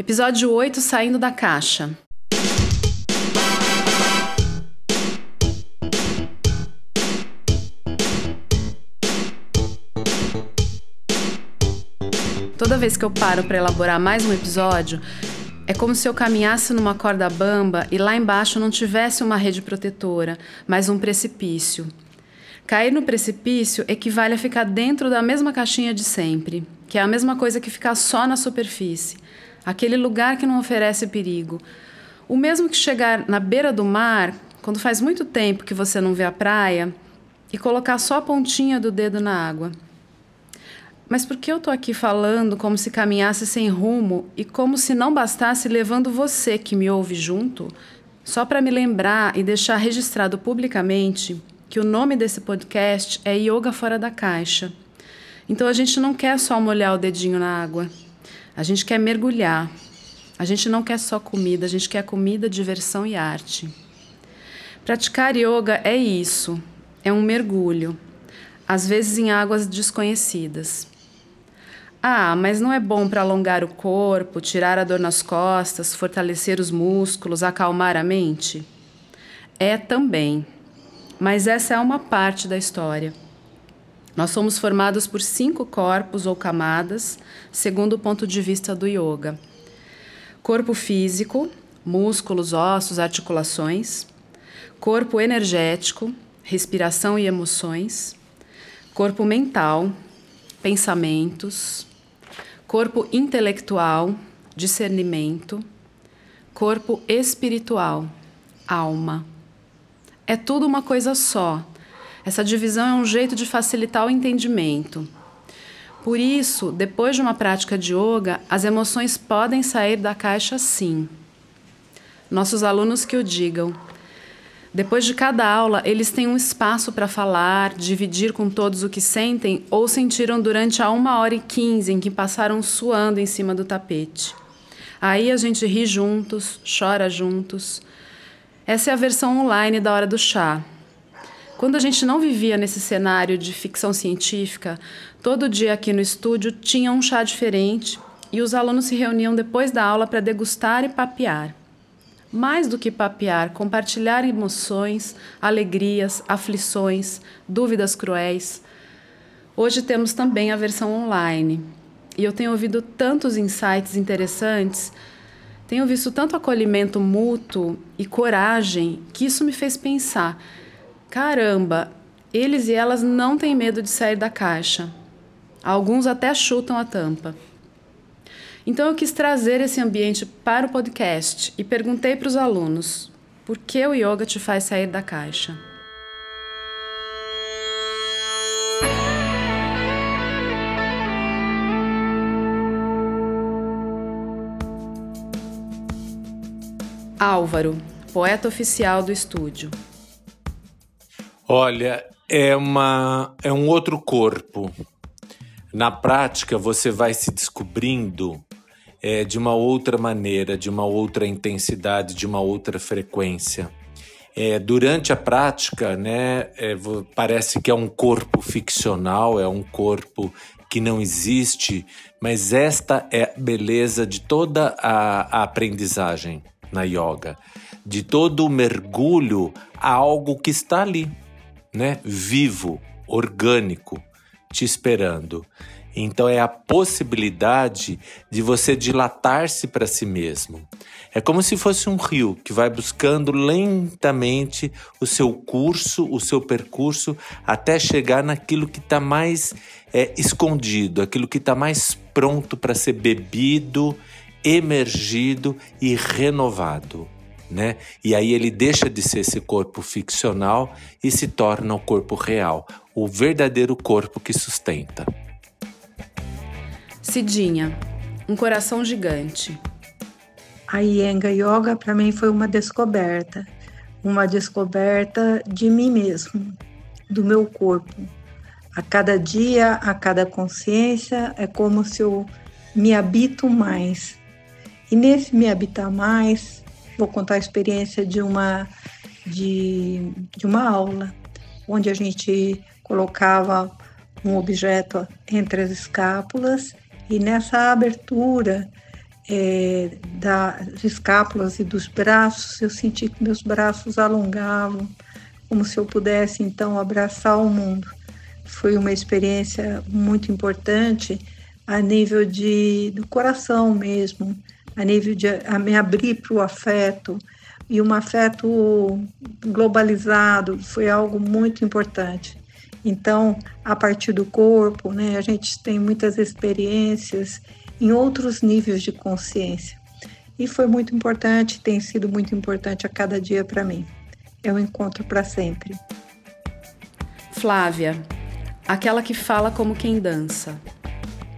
Episódio 8 Saindo da Caixa. Toda vez que eu paro para elaborar mais um episódio, é como se eu caminhasse numa corda bamba e lá embaixo não tivesse uma rede protetora, mas um precipício. Cair no precipício equivale a ficar dentro da mesma caixinha de sempre, que é a mesma coisa que ficar só na superfície, aquele lugar que não oferece perigo. O mesmo que chegar na beira do mar, quando faz muito tempo que você não vê a praia, e colocar só a pontinha do dedo na água. Mas por que eu estou aqui falando como se caminhasse sem rumo e como se não bastasse levando você que me ouve junto? Só para me lembrar e deixar registrado publicamente que o nome desse podcast é Yoga Fora da Caixa. Então a gente não quer só molhar o dedinho na água, a gente quer mergulhar. A gente não quer só comida, a gente quer comida, diversão e arte. Praticar yoga é isso, é um mergulho, às vezes em águas desconhecidas. Ah, mas não é bom para alongar o corpo, tirar a dor nas costas, fortalecer os músculos, acalmar a mente? É também mas essa é uma parte da história. Nós somos formados por cinco corpos ou camadas, segundo o ponto de vista do yoga: corpo físico, músculos, ossos, articulações, corpo energético, respiração e emoções, corpo mental, pensamentos, corpo intelectual, discernimento, corpo espiritual, alma. É tudo uma coisa só. Essa divisão é um jeito de facilitar o entendimento. Por isso, depois de uma prática de yoga, as emoções podem sair da caixa sim. Nossos alunos que o digam. Depois de cada aula, eles têm um espaço para falar, dividir com todos o que sentem ou sentiram durante a uma hora e quinze em que passaram suando em cima do tapete. Aí a gente ri juntos, chora juntos, essa é a versão online da Hora do Chá. Quando a gente não vivia nesse cenário de ficção científica, todo dia aqui no estúdio tinha um chá diferente e os alunos se reuniam depois da aula para degustar e papear. Mais do que papear, compartilhar emoções, alegrias, aflições, dúvidas cruéis. Hoje temos também a versão online. E eu tenho ouvido tantos insights interessantes tenho visto tanto acolhimento mútuo e coragem que isso me fez pensar: caramba, eles e elas não têm medo de sair da caixa. Alguns até chutam a tampa. Então eu quis trazer esse ambiente para o podcast e perguntei para os alunos: por que o yoga te faz sair da caixa? Álvaro, poeta oficial do estúdio. Olha, é, uma, é um outro corpo. Na prática, você vai se descobrindo é, de uma outra maneira, de uma outra intensidade, de uma outra frequência. É, durante a prática, né, é, parece que é um corpo ficcional, é um corpo que não existe, mas esta é a beleza de toda a, a aprendizagem na yoga, de todo o mergulho a algo que está ali, né? Vivo, orgânico, te esperando. Então é a possibilidade de você dilatar-se para si mesmo. É como se fosse um rio que vai buscando lentamente o seu curso, o seu percurso, até chegar naquilo que está mais é, escondido, aquilo que está mais pronto para ser bebido emergido e renovado. Né? E aí ele deixa de ser esse corpo ficcional e se torna o corpo real, o verdadeiro corpo que sustenta. Cidinha, um coração gigante. A Yenga Yoga para mim foi uma descoberta, uma descoberta de mim mesmo, do meu corpo. A cada dia, a cada consciência, é como se eu me habito mais e nesse Me Habitar Mais, vou contar a experiência de uma, de, de uma aula, onde a gente colocava um objeto entre as escápulas e nessa abertura é, das escápulas e dos braços, eu senti que meus braços alongavam, como se eu pudesse então abraçar o mundo. Foi uma experiência muito importante a nível de do coração mesmo, a nível de a me abrir para o afeto e um afeto globalizado foi algo muito importante. Então, a partir do corpo, né, a gente tem muitas experiências em outros níveis de consciência. E foi muito importante, tem sido muito importante a cada dia para mim. É um encontro para sempre. Flávia, aquela que fala como quem dança.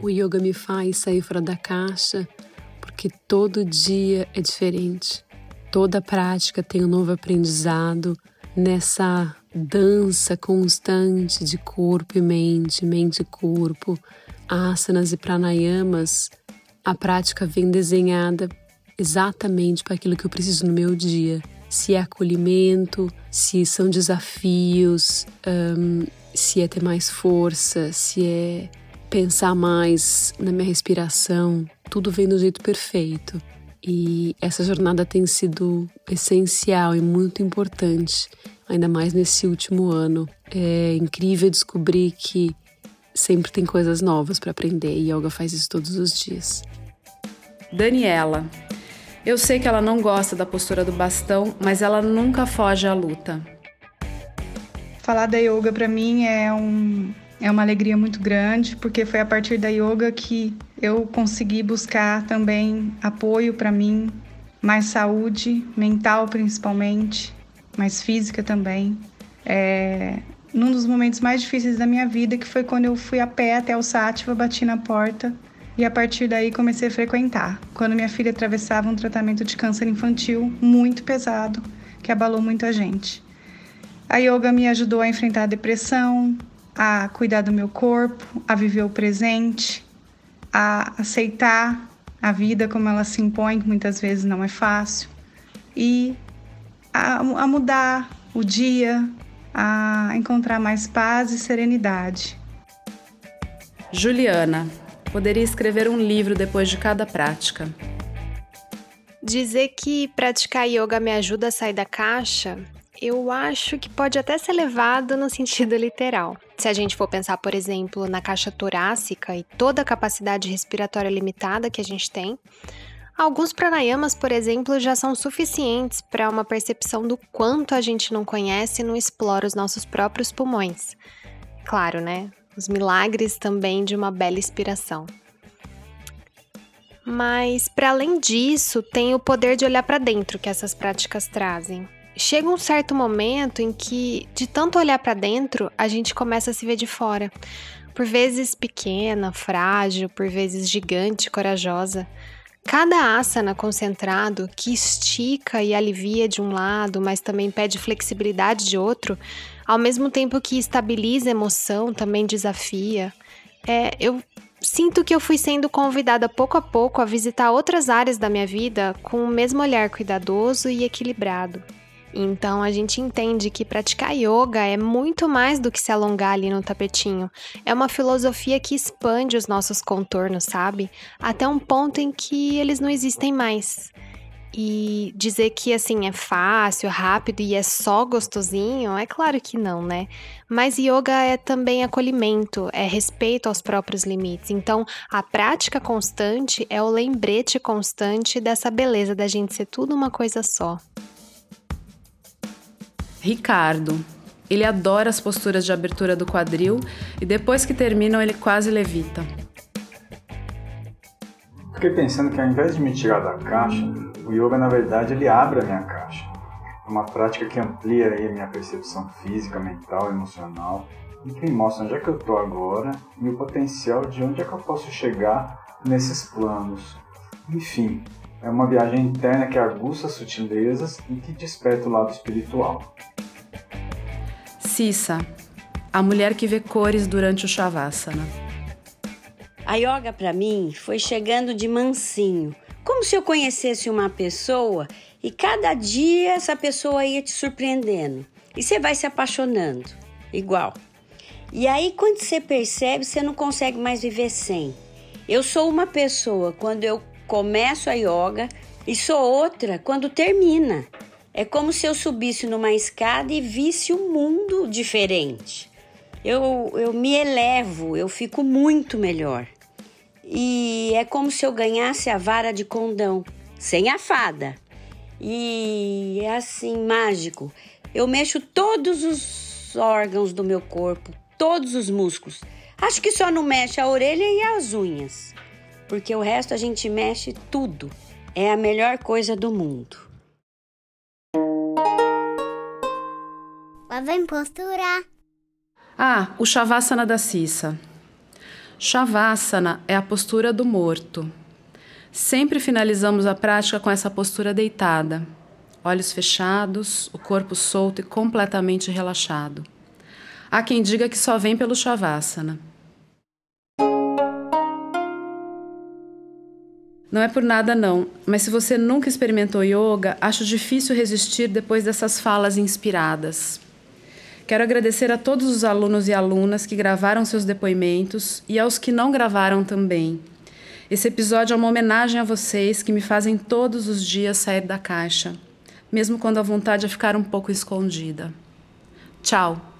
O yoga me faz sair fora da caixa porque todo dia é diferente. Toda prática tem um novo aprendizado nessa dança constante de corpo e mente, mente e corpo, asanas e pranayamas, a prática vem desenhada exatamente para aquilo que eu preciso no meu dia. Se é acolhimento, se são desafios, se é ter mais força, se é pensar mais na minha respiração, tudo vem do jeito perfeito. E essa jornada tem sido essencial e muito importante ainda mais nesse último ano. É incrível descobrir que sempre tem coisas novas para aprender e yoga faz isso todos os dias. Daniela. Eu sei que ela não gosta da postura do bastão, mas ela nunca foge à luta. Falar da yoga para mim é um é uma alegria muito grande, porque foi a partir da yoga que eu consegui buscar também apoio para mim, mais saúde mental principalmente, mas física também. É, num dos momentos mais difíceis da minha vida, que foi quando eu fui a pé até o Sátiva, bati na porta e a partir daí comecei a frequentar. Quando minha filha atravessava um tratamento de câncer infantil muito pesado, que abalou muito a gente. A yoga me ajudou a enfrentar a depressão, a cuidar do meu corpo, a viver o presente, a aceitar a vida como ela se impõe, que muitas vezes não é fácil, e a, a mudar o dia, a encontrar mais paz e serenidade. Juliana, poderia escrever um livro depois de cada prática. Dizer que praticar yoga me ajuda a sair da caixa, eu acho que pode até ser levado no sentido literal. Se a gente for pensar, por exemplo, na caixa torácica e toda a capacidade respiratória limitada que a gente tem, Alguns pranayamas, por exemplo, já são suficientes para uma percepção do quanto a gente não conhece e não explora os nossos próprios pulmões. Claro, né? Os milagres também de uma bela inspiração. Mas, para além disso, tem o poder de olhar para dentro que essas práticas trazem. Chega um certo momento em que, de tanto olhar para dentro, a gente começa a se ver de fora. Por vezes pequena, frágil, por vezes gigante, corajosa. Cada asana concentrado que estica e alivia de um lado, mas também pede flexibilidade de outro, ao mesmo tempo que estabiliza a emoção, também desafia. É, eu sinto que eu fui sendo convidada pouco a pouco a visitar outras áreas da minha vida com o mesmo olhar cuidadoso e equilibrado. Então a gente entende que praticar yoga é muito mais do que se alongar ali no tapetinho. É uma filosofia que expande os nossos contornos, sabe? Até um ponto em que eles não existem mais. E dizer que assim é fácil, rápido e é só gostosinho, é claro que não, né? Mas yoga é também acolhimento, é respeito aos próprios limites. Então, a prática constante é o lembrete constante dessa beleza da gente ser tudo uma coisa só. Ricardo. Ele adora as posturas de abertura do quadril e depois que terminam ele quase levita. Fiquei pensando que ao invés de me tirar da caixa, o yoga na verdade ele abre a minha caixa. É uma prática que amplia aí a minha percepção física, mental, emocional e que me mostra onde é que eu estou agora e o potencial de onde é que eu posso chegar nesses planos. Enfim, é uma viagem interna que aguça sutilezas e que desperta o lado espiritual. Cissa, a mulher que vê cores durante o Shavasana. A yoga para mim foi chegando de mansinho, como se eu conhecesse uma pessoa e cada dia essa pessoa ia te surpreendendo e você vai se apaixonando, igual. E aí quando você percebe, você não consegue mais viver sem. Eu sou uma pessoa, quando eu começo a yoga e sou outra quando termina. É como se eu subisse numa escada e visse um mundo diferente. Eu, eu me elevo, eu fico muito melhor. E é como se eu ganhasse a vara de condão, sem a fada. E é assim, mágico. Eu mexo todos os órgãos do meu corpo, todos os músculos. Acho que só não mexe a orelha e as unhas, porque o resto a gente mexe tudo. É a melhor coisa do mundo. Vem postura. Ah, o Shavasana da Cissa. Shavasana é a postura do morto. Sempre finalizamos a prática com essa postura deitada, olhos fechados, o corpo solto e completamente relaxado. Há quem diga que só vem pelo Shavasana. Não é por nada não, mas se você nunca experimentou yoga, acho difícil resistir depois dessas falas inspiradas. Quero agradecer a todos os alunos e alunas que gravaram seus depoimentos e aos que não gravaram também. Esse episódio é uma homenagem a vocês que me fazem todos os dias sair da caixa, mesmo quando a vontade é ficar um pouco escondida. Tchau!